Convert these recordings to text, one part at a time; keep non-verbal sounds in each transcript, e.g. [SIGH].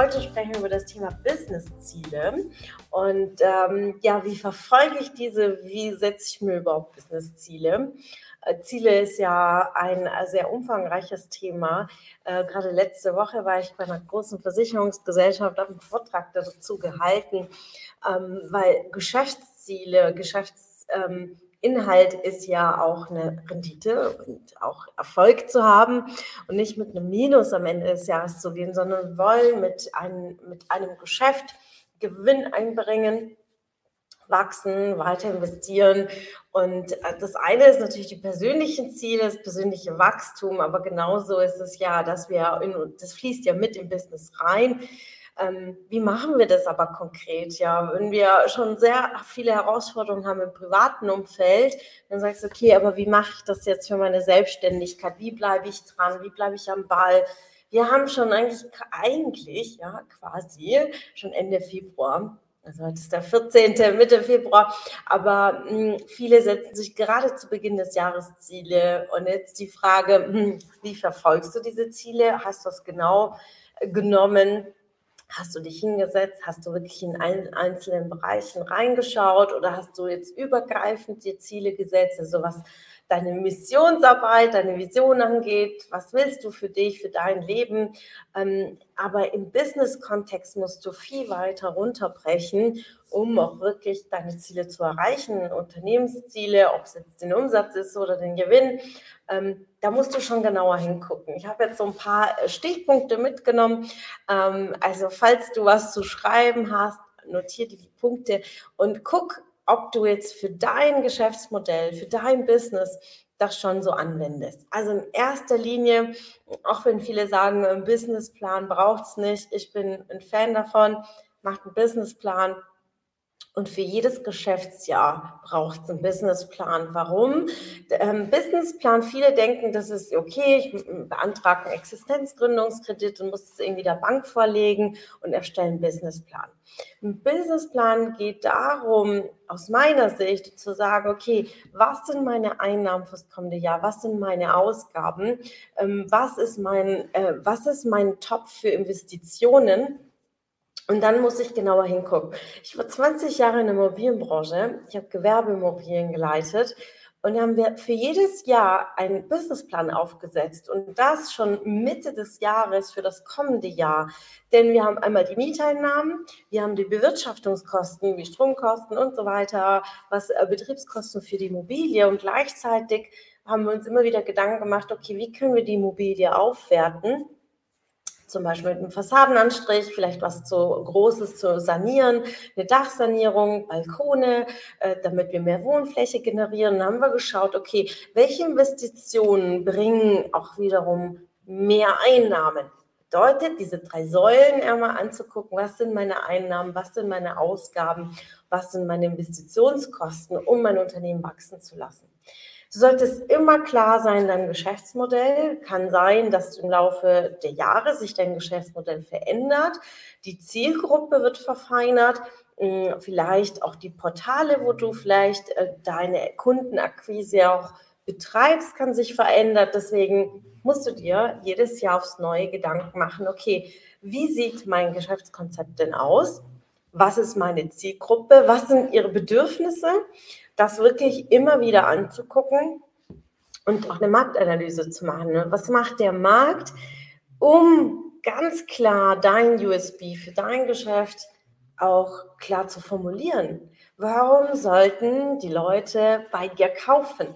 Heute sprechen wir über das Thema Business-Ziele. Und ähm, ja, wie verfolge ich diese? Wie setze ich mir überhaupt Business-Ziele? Äh, Ziele ist ja ein äh, sehr umfangreiches Thema. Äh, gerade letzte Woche war ich bei einer großen Versicherungsgesellschaft, habe einen Vortrag dazu gehalten, ähm, weil Geschäftsziele, Geschäfts ähm, Inhalt ist ja auch eine Rendite und auch Erfolg zu haben und nicht mit einem Minus am Ende des Jahres zu gehen, sondern wollen mit einem, mit einem Geschäft Gewinn einbringen, wachsen, weiter investieren. Und äh, das eine ist natürlich die persönlichen Ziele, das persönliche Wachstum, aber genauso ist es ja, dass wir, in, das fließt ja mit im Business rein ähm, wie machen wir das aber konkret? Ja, wenn wir schon sehr viele Herausforderungen haben im privaten Umfeld, dann sagst du, okay, aber wie mache ich das jetzt für meine Selbstständigkeit? Wie bleibe ich dran? Wie bleibe ich am Ball? Wir haben schon eigentlich, eigentlich, ja, quasi schon Ende Februar. Also heute ist der 14. Mitte Februar, aber mh, hm, viele setzen sich gerade zu Beginn des Jahres Ziele. Und jetzt die Frage, mh, hm, wie verfolgst du diese Ziele? Hast du das genau genommen? Hast du dich hingesetzt? Hast du wirklich in allen einzelnen Bereichen reingeschaut oder hast du jetzt übergreifend dir Ziele gesetzt? Also was deine Missionsarbeit, deine Vision angeht, was willst du für dich, für dein Leben. Ähm, aber im Business-Kontext musst du viel weiter runterbrechen, um auch wirklich deine Ziele zu erreichen, Unternehmensziele, ob es jetzt den Umsatz ist oder den Gewinn. Ähm, da musst du schon genauer hingucken. Ich habe jetzt so ein paar Stichpunkte mitgenommen. Ähm, also falls du was zu schreiben hast, notiere die Punkte und guck, ob du jetzt für dein Geschäftsmodell, für dein Business das schon so anwendest. Also in erster Linie, auch wenn viele sagen, ein Businessplan braucht es nicht, ich bin ein Fan davon, macht einen Businessplan, und für jedes Geschäftsjahr braucht es einen Businessplan. Warum? Ähm, Businessplan, viele denken, das ist okay, ich beantrage einen Existenzgründungskredit und muss es irgendwie der Bank vorlegen und erstelle einen Businessplan. Ein Businessplan geht darum, aus meiner Sicht zu sagen, okay, was sind meine Einnahmen fürs kommende Jahr? Was sind meine Ausgaben? Ähm, was ist mein, äh, was ist mein Topf für Investitionen? Und dann muss ich genauer hingucken. Ich war 20 Jahre in der Immobilienbranche. Ich habe Gewerbeimmobilien geleitet. Und da haben wir für jedes Jahr einen Businessplan aufgesetzt und das schon Mitte des Jahres für das kommende Jahr. Denn wir haben einmal die Mieteinnahmen, wir haben die Bewirtschaftungskosten wie Stromkosten und so weiter, was äh, Betriebskosten für die Immobilie und gleichzeitig haben wir uns immer wieder Gedanken gemacht, okay, wie können wir die Immobilie aufwerten? Zum Beispiel mit einem Fassadenanstrich, vielleicht was zu Großes zu sanieren, eine Dachsanierung, Balkone, äh, damit wir mehr Wohnfläche generieren. Dann haben wir geschaut, okay, welche Investitionen bringen auch wiederum mehr Einnahmen? Bedeutet, diese drei Säulen einmal anzugucken, was sind meine Einnahmen, was sind meine Ausgaben, was sind meine Investitionskosten, um mein Unternehmen wachsen zu lassen. Du solltest immer klar sein, dein Geschäftsmodell kann sein, dass im Laufe der Jahre sich dein Geschäftsmodell verändert. Die Zielgruppe wird verfeinert. Hm, vielleicht auch die Portale, wo du vielleicht äh, deine Kundenakquise auch betreibst, kann sich verändern. Deswegen musst du dir jedes Jahr aufs neue Gedanken machen, okay, wie sieht mein Geschäftskonzept denn aus? Was ist meine Zielgruppe? Was sind ihre Bedürfnisse? Das wirklich immer wieder anzugucken und auch eine Marktanalyse zu machen. Ne? Was macht der Markt, um ganz klar dein USB für dein Geschäft auch klar zu formulieren? Warum sollten die Leute bei dir kaufen?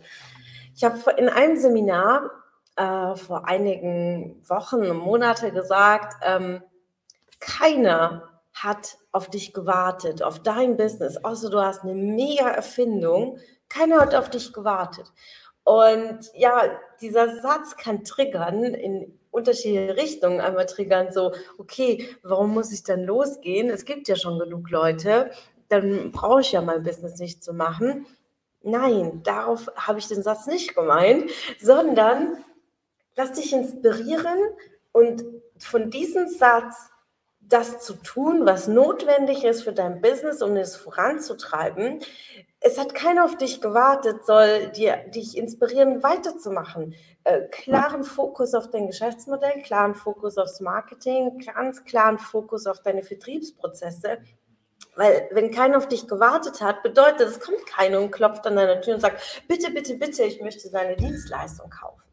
Ich habe in einem Seminar äh, vor einigen Wochen und Monaten gesagt, ähm, keiner hat auf dich gewartet, auf dein Business, außer du hast eine mega Erfindung. Keiner hat auf dich gewartet. Und ja, dieser Satz kann triggern in unterschiedliche Richtungen. Einmal triggern so, okay, warum muss ich dann losgehen? Es gibt ja schon genug Leute, dann brauche ich ja mein Business nicht zu machen. Nein, darauf habe ich den Satz nicht gemeint, sondern lass dich inspirieren und von diesem Satz das zu tun, was notwendig ist für dein Business, um es voranzutreiben. Es hat keiner auf dich gewartet, soll dir, dich inspirieren, weiterzumachen. Äh, klaren Fokus auf dein Geschäftsmodell, klaren Fokus aufs Marketing, ganz klaren Fokus auf deine Vertriebsprozesse. Weil wenn keiner auf dich gewartet hat, bedeutet, es kommt keiner und klopft an deiner Tür und sagt, bitte, bitte, bitte, ich möchte deine Dienstleistung kaufen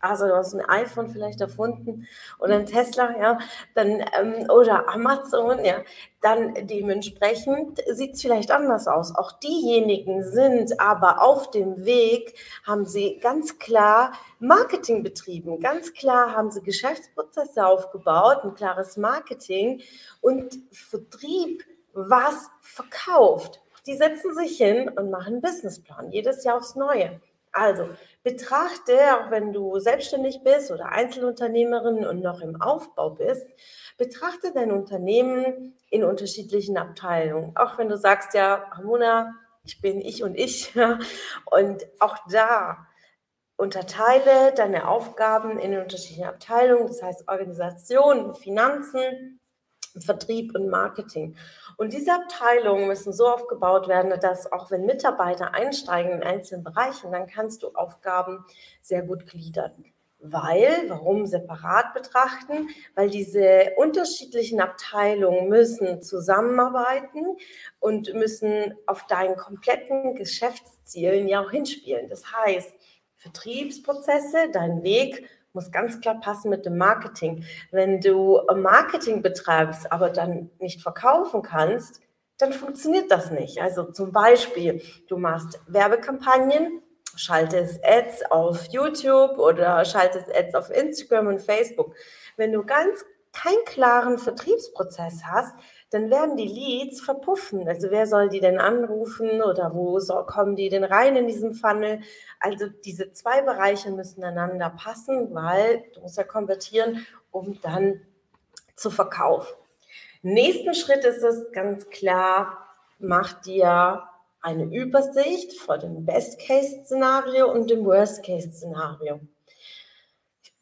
also du hast ein iPhone vielleicht erfunden oder ein Tesla, ja, dann ähm, oder Amazon, ja, dann dementsprechend sieht es vielleicht anders aus. Auch diejenigen sind aber auf dem Weg, haben sie ganz klar Marketing betrieben, ganz klar haben sie Geschäftsprozesse aufgebaut, ein klares Marketing und Vertrieb, was verkauft. Die setzen sich hin und machen einen Businessplan, jedes Jahr aufs Neue. Also betrachte, auch wenn du selbstständig bist oder Einzelunternehmerin und noch im Aufbau bist, betrachte dein Unternehmen in unterschiedlichen Abteilungen. Auch wenn du sagst, ja, Ramona, ich bin ich und ich. [LAUGHS] Und auch da unterteile deine Aufgaben in unterschiedlichen Abteilungen, das heißt Organisation, Finanzen, Vertrieb und Marketing. Und diese Abteilungen müssen so aufgebaut werden, dass auch wenn Mitarbeiter einsteigen in einzelnen Bereichen, dann kannst du Aufgaben sehr gut gliedern. Weil, warum separat betrachten? Weil diese unterschiedlichen Abteilungen müssen zusammenarbeiten und müssen auf deinen kompletten Geschäftszielen ja auch hinspielen. Das heißt, Vertriebsprozesse, dein Weg muss ganz klar passen mit dem Marketing. Wenn du Marketing betreibst, aber dann nicht verkaufen kannst, dann funktioniert das nicht. Also zum Beispiel, du machst Werbekampagnen, schaltest Ads auf YouTube oder schaltest Ads auf Instagram und Facebook. Wenn du ganz keinen klaren Vertriebsprozess hast, dann werden die Leads verpuffen. Also wer soll die denn anrufen oder wo soll, kommen die denn rein in diesen Funnel? Also diese zwei Bereiche müssen einander passen, weil du musst ja konvertieren, um dann zu verkaufen. Nächsten Schritt ist es ganz klar, mach dir eine Übersicht vor dem Best-Case-Szenario und dem Worst-Case-Szenario.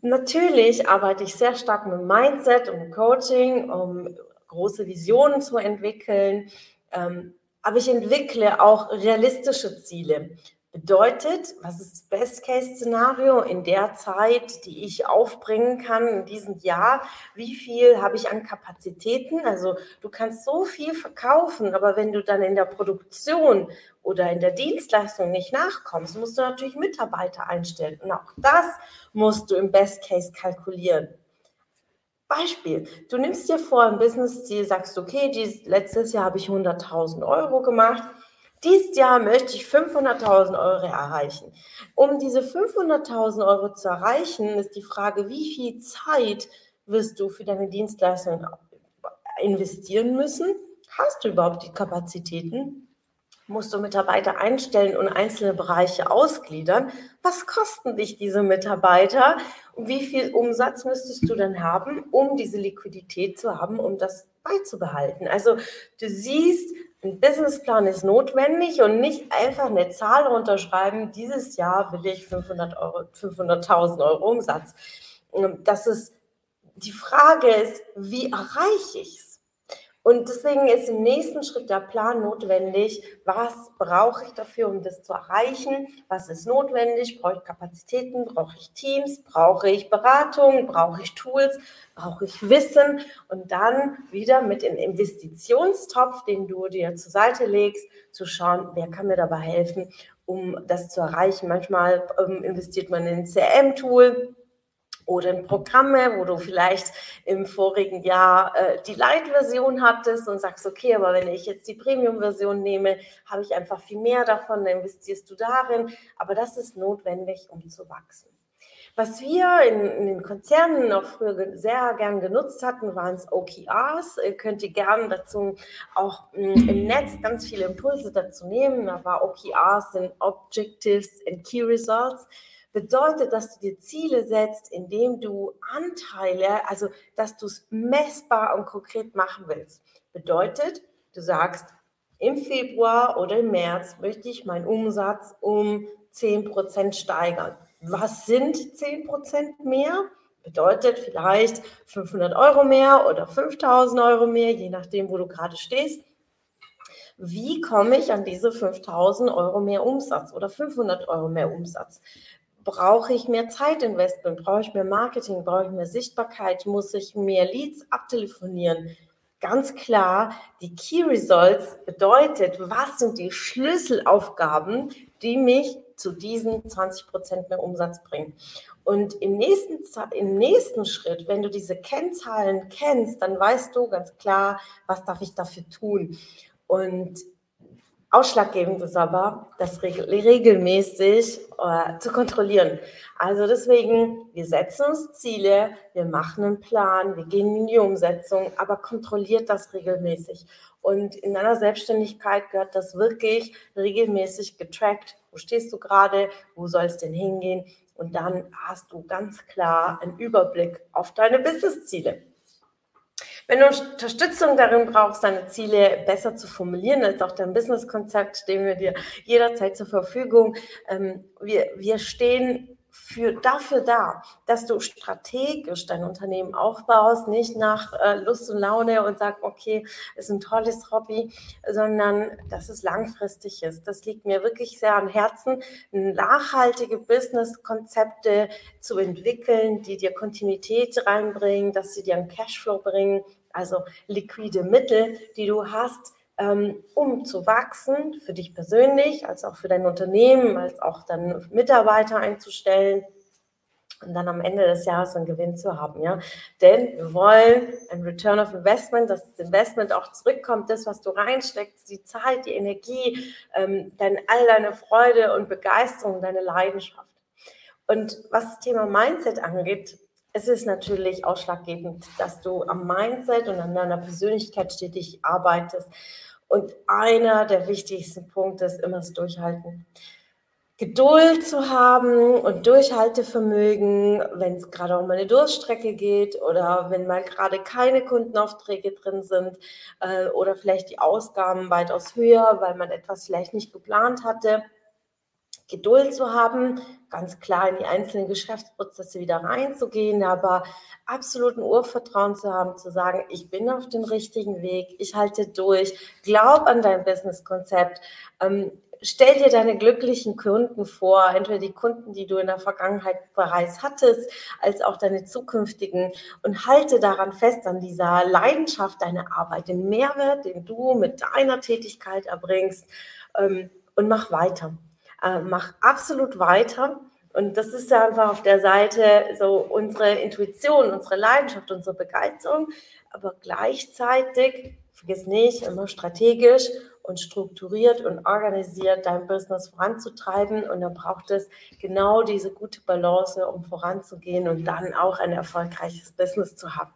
Natürlich arbeite ich sehr stark mit Mindset und Coaching, um große Visionen zu entwickeln. Ähm, aber ich entwickle auch realistische Ziele. Bedeutet, was ist das Best-Case-Szenario in der Zeit, die ich aufbringen kann in diesem Jahr? Wie viel habe ich an Kapazitäten? Also du kannst so viel verkaufen, aber wenn du dann in der Produktion oder in der Dienstleistung nicht nachkommst, musst du natürlich Mitarbeiter einstellen. Und auch das musst du im Best-Case kalkulieren. Beispiel, du nimmst dir vor ein Business-Ziel, sagst, okay, dies, letztes Jahr habe ich 100.000 Euro gemacht, dieses Jahr möchte ich 500.000 Euro erreichen. Um diese 500.000 Euro zu erreichen, ist die Frage, wie viel Zeit wirst du für deine Dienstleistung investieren müssen? Hast du überhaupt die Kapazitäten? Musst du Mitarbeiter einstellen und einzelne Bereiche ausgliedern. Was kosten dich diese Mitarbeiter? Und wie viel Umsatz müsstest du dann haben, um diese Liquidität zu haben, um das beizubehalten? Also du siehst, ein Businessplan ist notwendig und nicht einfach eine Zahl runterschreiben, dieses Jahr will ich 500 Euro, 500.000 Euro Umsatz. Das ist, die Frage ist, wie erreiche ich es? Und deswegen ist im nächsten Schritt der Plan notwendig. Was brauche ich dafür, um das zu erreichen? Was ist notwendig? Brauche ich Kapazitäten? Brauche ich Teams? Brauche ich Beratung? Brauche ich Tools? Brauche ich Wissen? Und dann wieder mit dem Investitionstopf, den du dir zur Seite legst, zu schauen, wer kann mir dabei helfen, um das zu erreichen. Manchmal ähm, investiert man in ein CRM-Tool oder in Programme, wo du vielleicht im vorigen Jahr äh, die Light-Version hattest und sagst, okay, aber wenn ich jetzt die Premium-Version nehme, habe ich einfach viel mehr davon, dann investierst du darin. Aber das ist notwendig, um zu wachsen. Was wir in, in den Konzernen auch früher sehr gern genutzt hatten, waren es OKRs. Ihr könnt ihr gerne dazu auch mh, hm, im Netz ganz viele Impulse dazu nehmen. Aber OKRs sind Objectives and Key Results bedeutet, dass du dir Ziele setzt, indem du Anteile, also dass du es messbar und konkret machen willst. Bedeutet, du sagst, im Februar oder im März möchte ich meinen Umsatz um 10% steigern. Was sind 10% mehr? Bedeutet vielleicht 500 Euro mehr oder 5000 Euro mehr, je nachdem, wo du gerade stehst. Wie komme ich an diese 5000 Euro mehr Umsatz oder 500 Euro mehr Umsatz? Brauche ich mehr Zeitinvestment? Brauche ich mehr Marketing? Brauche ich mehr Sichtbarkeit? Muss ich mehr Leads abtelefonieren? ganz klar, die Key Results bedeutet, was sind die Schlüsselaufgaben, die mich zu diesen 20% mehr Umsatz bringen. Und im nächsten, im nächsten Schritt, wenn du diese Kennzahlen kennst, dann weißt du ganz klar, was darf ich dafür tun. Und Ausschlaggebend ist aber, das regelmäßig äh, zu kontrollieren. Also deswegen, wir setzen uns Ziele, wir machen einen Plan, wir gehen in die Umsetzung, aber kontrolliert das regelmäßig. Und in deiner Selbstständigkeit gehört das wirklich regelmäßig getrackt. Wo stehst du gerade? Wo soll es denn hingehen? Und dann hast du ganz klar einen Überblick auf deine Businessziele. Wenn du Unterstützung darin brauchst, deine Ziele besser zu formulieren, als auch dein Businesskonzept, stehen wir dir jederzeit zur Verfügung. Ähm, wir, wir stehen für, dafür da, dass du strategisch dein Unternehmen aufbaust, nicht nach äh, Lust und Laune und sagst, okay, ist ein tolles Hobby, sondern dass es langfristig ist. Das liegt mir wirklich sehr am Herzen, nachhaltige Business-Konzepte zu entwickeln, die dir Kontinuität reinbringen, dass sie dir einen Cashflow bringen, also liquide Mittel, die du hast, um zu wachsen, für dich persönlich, als auch für dein Unternehmen, als auch dann Mitarbeiter einzustellen und dann am Ende des Jahres einen Gewinn zu haben, ja. Denn wir wollen ein Return of Investment, dass das Investment auch zurückkommt, das, was du reinsteckst, die Zeit, die Energie, ähm, dein, all deine Freude und Begeisterung, deine Leidenschaft. Und was das Thema Mindset angeht, es ist natürlich ausschlaggebend, dass du am Mindset und an deiner Persönlichkeit stetig arbeitest. Und einer der wichtigsten Punkte ist immer das Durchhalten. Geduld zu haben und Durchhaltevermögen, wenn es gerade um eine Durststrecke geht oder wenn mal gerade keine Kundenaufträge drin sind äh, oder vielleicht die Ausgaben weitaus höher, weil man etwas vielleicht nicht geplant hatte Geduld zu haben, ganz klar in die einzelnen Geschäftsprozesse wieder reinzugehen, aber absoluten Urvertrauen zu haben, zu sagen, ich bin auf dem richtigen Weg, ich halte durch, glaub an dein Businesskonzept. Ähm, stell dir deine glücklichen Kunden vor, entweder die Kunden, die du in der Vergangenheit bereits hattest, als auch deine zukünftigen und halte daran fest, an dieser Leidenschaft deiner Arbeit, den Mehrwert, den du mit deiner Tätigkeit erbringst ähm, und mach weiter äh, mach absolut weiter. Und das ist ja einfach auf der Seite so unsere Intuition, unsere Leidenschaft, unsere Begeisterung. Aber gleichzeitig, vergiss nicht, immer strategisch und strukturiert und organisiert dein Business voranzutreiben. Und dann braucht es genau diese gute Balance, um voranzugehen und dann auch ein erfolgreiches Business zu haben.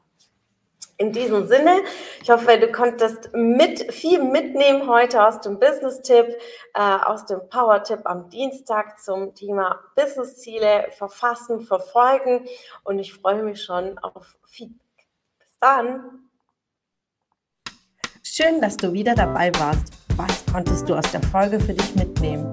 In diesem Sinne, ich hoffe, du konntest mit viel mitnehmen heute aus dem Business-Tipp, äh, aus dem Power-Tipp am Dienstag zum Thema Business-Ziele verfassen, verfolgen und ich freue mich schon auf Feedback. Bis dann. Schön, dass du wieder dabei warst. Was konntest du aus der Folge für dich mitnehmen?